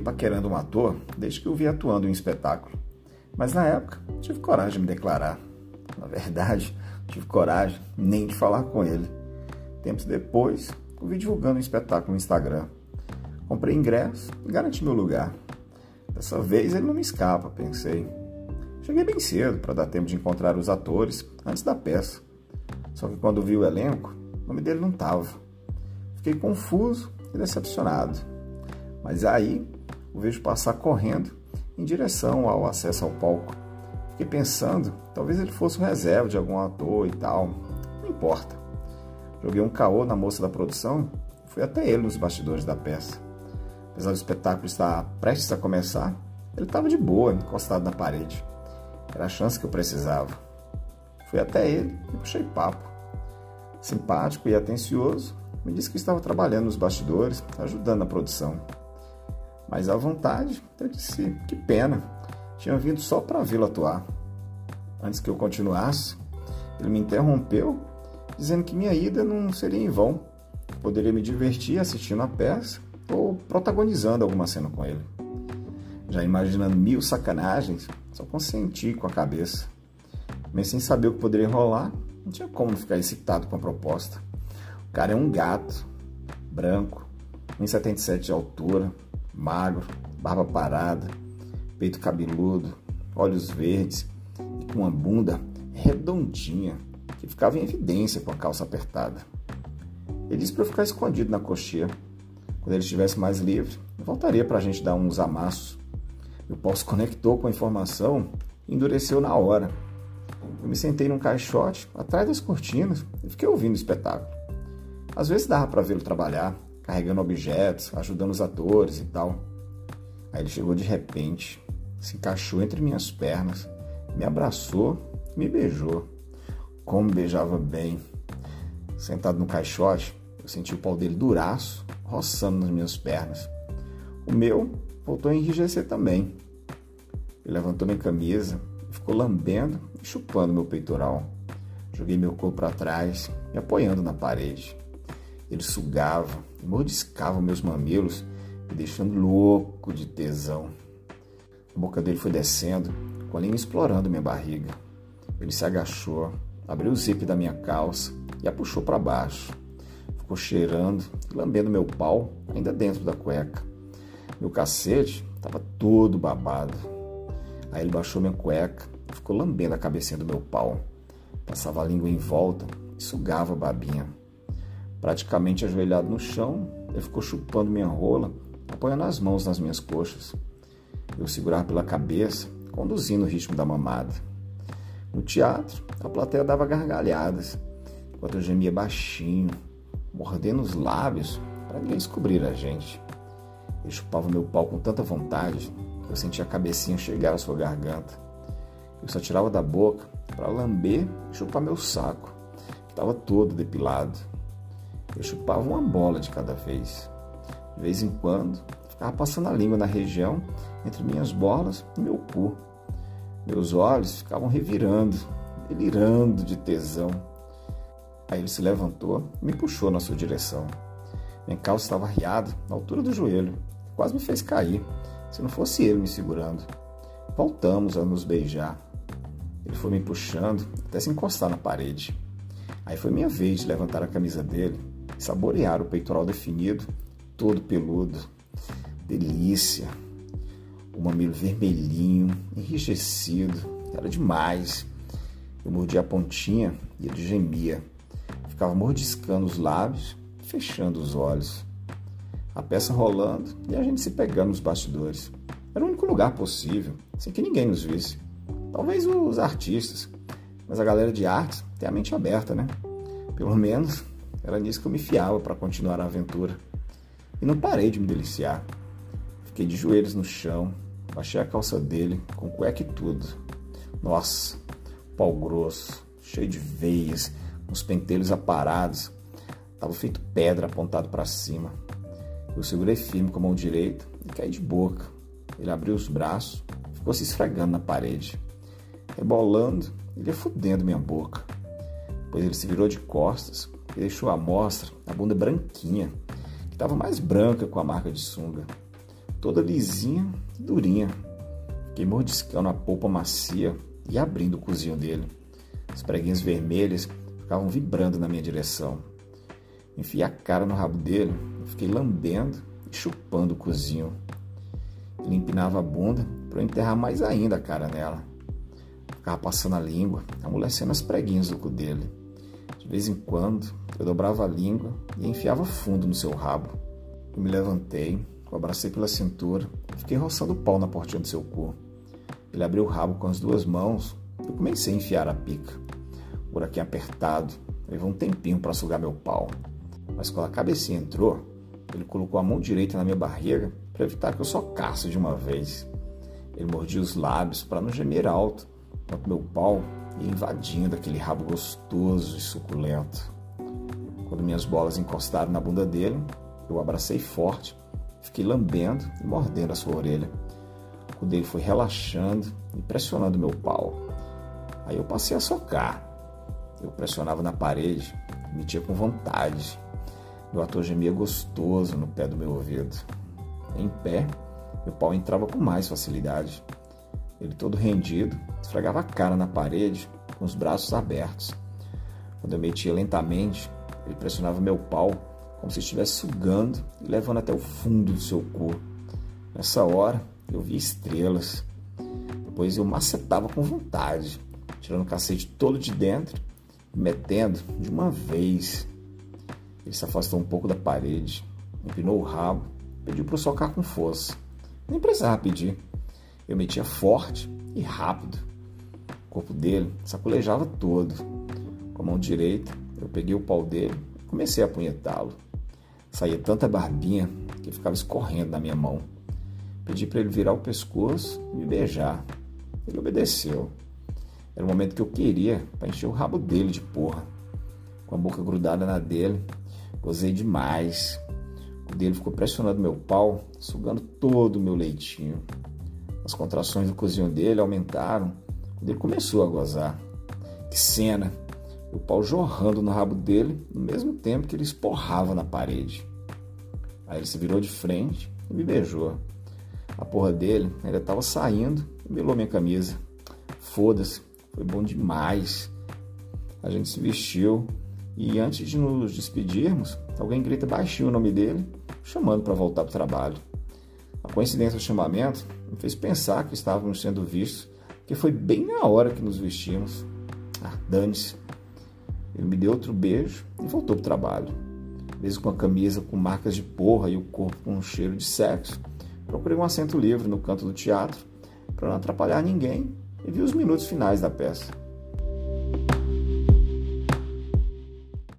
paquerando um ator desde que o vi atuando em um espetáculo. Mas na época, tive coragem de me declarar. Na verdade, tive coragem nem de falar com ele. Tempos depois, o vi divulgando um espetáculo no Instagram. Comprei ingresso e garanti meu lugar. Dessa vez ele não me escapa, pensei. Cheguei bem cedo para dar tempo de encontrar os atores antes da peça. Só que quando vi o elenco, o nome dele não estava. Fiquei confuso e decepcionado. Mas aí o vejo passar correndo em direção ao acesso ao palco. Fiquei pensando, talvez ele fosse o reserva de algum ator e tal. Não importa. Joguei um caô na moça da produção fui até ele nos bastidores da peça. Apesar do espetáculo estar prestes a começar, ele estava de boa, encostado na parede. Era a chance que eu precisava. Fui até ele e puxei papo. Simpático e atencioso, me disse que estava trabalhando nos bastidores, ajudando na produção. Mas à vontade, eu disse que pena, tinha vindo só para vê-lo atuar. Antes que eu continuasse, ele me interrompeu, dizendo que minha ida não seria em vão. Poderia me divertir assistindo a peça ou protagonizando alguma cena com ele. Já imaginando mil sacanagens, só consenti com a cabeça. Mas sem saber o que poderia rolar, não tinha como ficar excitado com a proposta. O cara é um gato, branco, 1,77 de altura, magro, barba parada, peito cabeludo, olhos verdes e com uma bunda redondinha que ficava em evidência com a calça apertada. Ele disse para eu ficar escondido na coxinha. Quando ele estivesse mais livre, voltaria para a gente dar uns amassos. Meu pau conectou com a informação e endureceu na hora. Eu me sentei num caixote atrás das cortinas e fiquei ouvindo o espetáculo. Às vezes dava para vê-lo trabalhar, carregando objetos, ajudando os atores e tal. Aí ele chegou de repente, se encaixou entre minhas pernas, me abraçou me beijou. Como beijava bem. Sentado no caixote, eu senti o pau dele duraço, roçando nas minhas pernas. O meu voltou a enrijecer também. Ele levantou minha camisa ficou lambendo e chupando meu peitoral. Joguei meu corpo para trás, me apoiando na parede. Ele sugava mordiscava meus mamilos, me deixando louco de tesão. A boca dele foi descendo, com a língua explorando minha barriga. Ele se agachou, abriu o zip da minha calça e a puxou para baixo. Ficou cheirando e lambendo meu pau, ainda dentro da cueca. Meu cacete estava todo babado. Aí ele baixou minha cueca e ficou lambendo a cabecinha do meu pau. Passava a língua em volta e sugava a babinha. Praticamente ajoelhado no chão, ele ficou chupando minha rola, apoiando as mãos nas minhas coxas. Eu segurava pela cabeça, conduzindo o ritmo da mamada. No teatro, a plateia dava gargalhadas, enquanto eu gemia baixinho, mordendo os lábios para ninguém descobrir a gente. Ele chupava meu pau com tanta vontade que eu sentia a cabecinha chegar à sua garganta. Eu só tirava da boca para lamber e chupar meu saco, que estava todo depilado. Eu chupava uma bola de cada vez. De vez em quando, ficava passando a língua na região entre minhas bolas e meu cu. Meus olhos ficavam revirando, delirando de tesão. Aí ele se levantou e me puxou na sua direção. Minha calça estava arriada na altura do joelho, quase me fez cair, se não fosse ele me segurando. Voltamos a nos beijar. Ele foi me puxando até se encostar na parede. Aí foi minha vez de levantar a camisa dele saborear o peitoral definido, todo peludo. Delícia! O mamilo vermelhinho, enrijecido, era demais. Eu mordia a pontinha e ele gemia. Ficava mordiscando os lábios, fechando os olhos. A peça rolando e a gente se pegando nos bastidores. Era o único lugar possível, sem que ninguém nos visse. Talvez os artistas, mas a galera de artes tem a mente aberta, né? Pelo menos era nisso que eu me fiava para continuar a aventura. E não parei de me deliciar. Fiquei de joelhos no chão, baixei a calça dele, com cueca e tudo. Nossa, pau grosso, cheio de veias, os pentelhos aparados. Tava feito pedra apontado para cima. Eu segurei firme com a mão direita e caí de boca. Ele abriu os braços, ficou se esfregando na parede. Rebolando, ele ia fudendo minha boca. Depois ele se virou de costas, e deixou à mostra a bunda branquinha, que estava mais branca com a marca de sunga. toda lisinha e durinha. Fiquei mordiscando a polpa macia e abrindo o cozinho dele. As preguinhas vermelhas ficavam vibrando na minha direção. Enfiei a cara no rabo dele fiquei lambendo e chupando o cozinho. Ele empinava a bunda para eu enterrar mais ainda a cara nela. Ficava passando a língua, amolecendo as preguinhas do cu dele. De vez em quando, eu dobrava a língua e enfiava fundo no seu rabo. Eu me levantei, o abracei pela cintura e fiquei roçando o pau na portinha do seu cu. Ele abriu o rabo com as duas mãos eu comecei a enfiar a pica. O buraquinho apertado, levou um tempinho para sugar meu pau. Mas quando a cabecinha entrou, ele colocou a mão direita na minha barriga para evitar que eu socasse de uma vez. Ele mordia os lábios para não gemer alto, enquanto meu pau invadindo aquele rabo gostoso e suculento. Quando minhas bolas encostaram na bunda dele, eu abracei forte, fiquei lambendo e mordendo a sua orelha. O dele foi relaxando e pressionando meu pau. Aí eu passei a socar. Eu pressionava na parede, metia com vontade. Meu ator gemia gostoso no pé do meu ouvido. Em pé, meu pau entrava com mais facilidade. Ele todo rendido, esfregava a cara na parede com os braços abertos. Quando eu metia lentamente, ele pressionava meu pau como se estivesse sugando e levando até o fundo do seu corpo. Nessa hora, eu via estrelas. Depois eu macetava com vontade, tirando o cacete todo de dentro e metendo de uma vez. Ele se afastou um pouco da parede, empinou o rabo, pediu para eu socar com força. Nem precisava pedir. Eu metia forte e rápido. O corpo dele sacolejava todo. Com a mão direita, eu peguei o pau dele e comecei a apunhetá-lo. Saía tanta barbinha que ficava escorrendo na minha mão. Pedi para ele virar o pescoço e me beijar. Ele obedeceu. Era o momento que eu queria para encher o rabo dele de porra. Com a boca grudada na dele, gozei demais. O dele ficou pressionando meu pau, sugando todo o meu leitinho. As contrações do cozinho dele aumentaram quando ele começou a gozar. Que cena! O pau jorrando no rabo dele, no mesmo tempo que ele esporrava na parede. Aí ele se virou de frente e me beijou. A porra dele ainda estava saindo e melou minha camisa. Foda-se, foi bom demais. A gente se vestiu e antes de nos despedirmos, alguém grita baixinho o nome dele, chamando para voltar para o trabalho. A coincidência do chamamento me fez pensar que estávamos sendo vistos, que foi bem na hora que nos vestimos. Ah, dane-se. Ele me deu outro beijo e voltou para o trabalho. Mesmo com a camisa com marcas de porra e o corpo com um cheiro de sexo, procurei um assento livre no canto do teatro para não atrapalhar ninguém e vi os minutos finais da peça.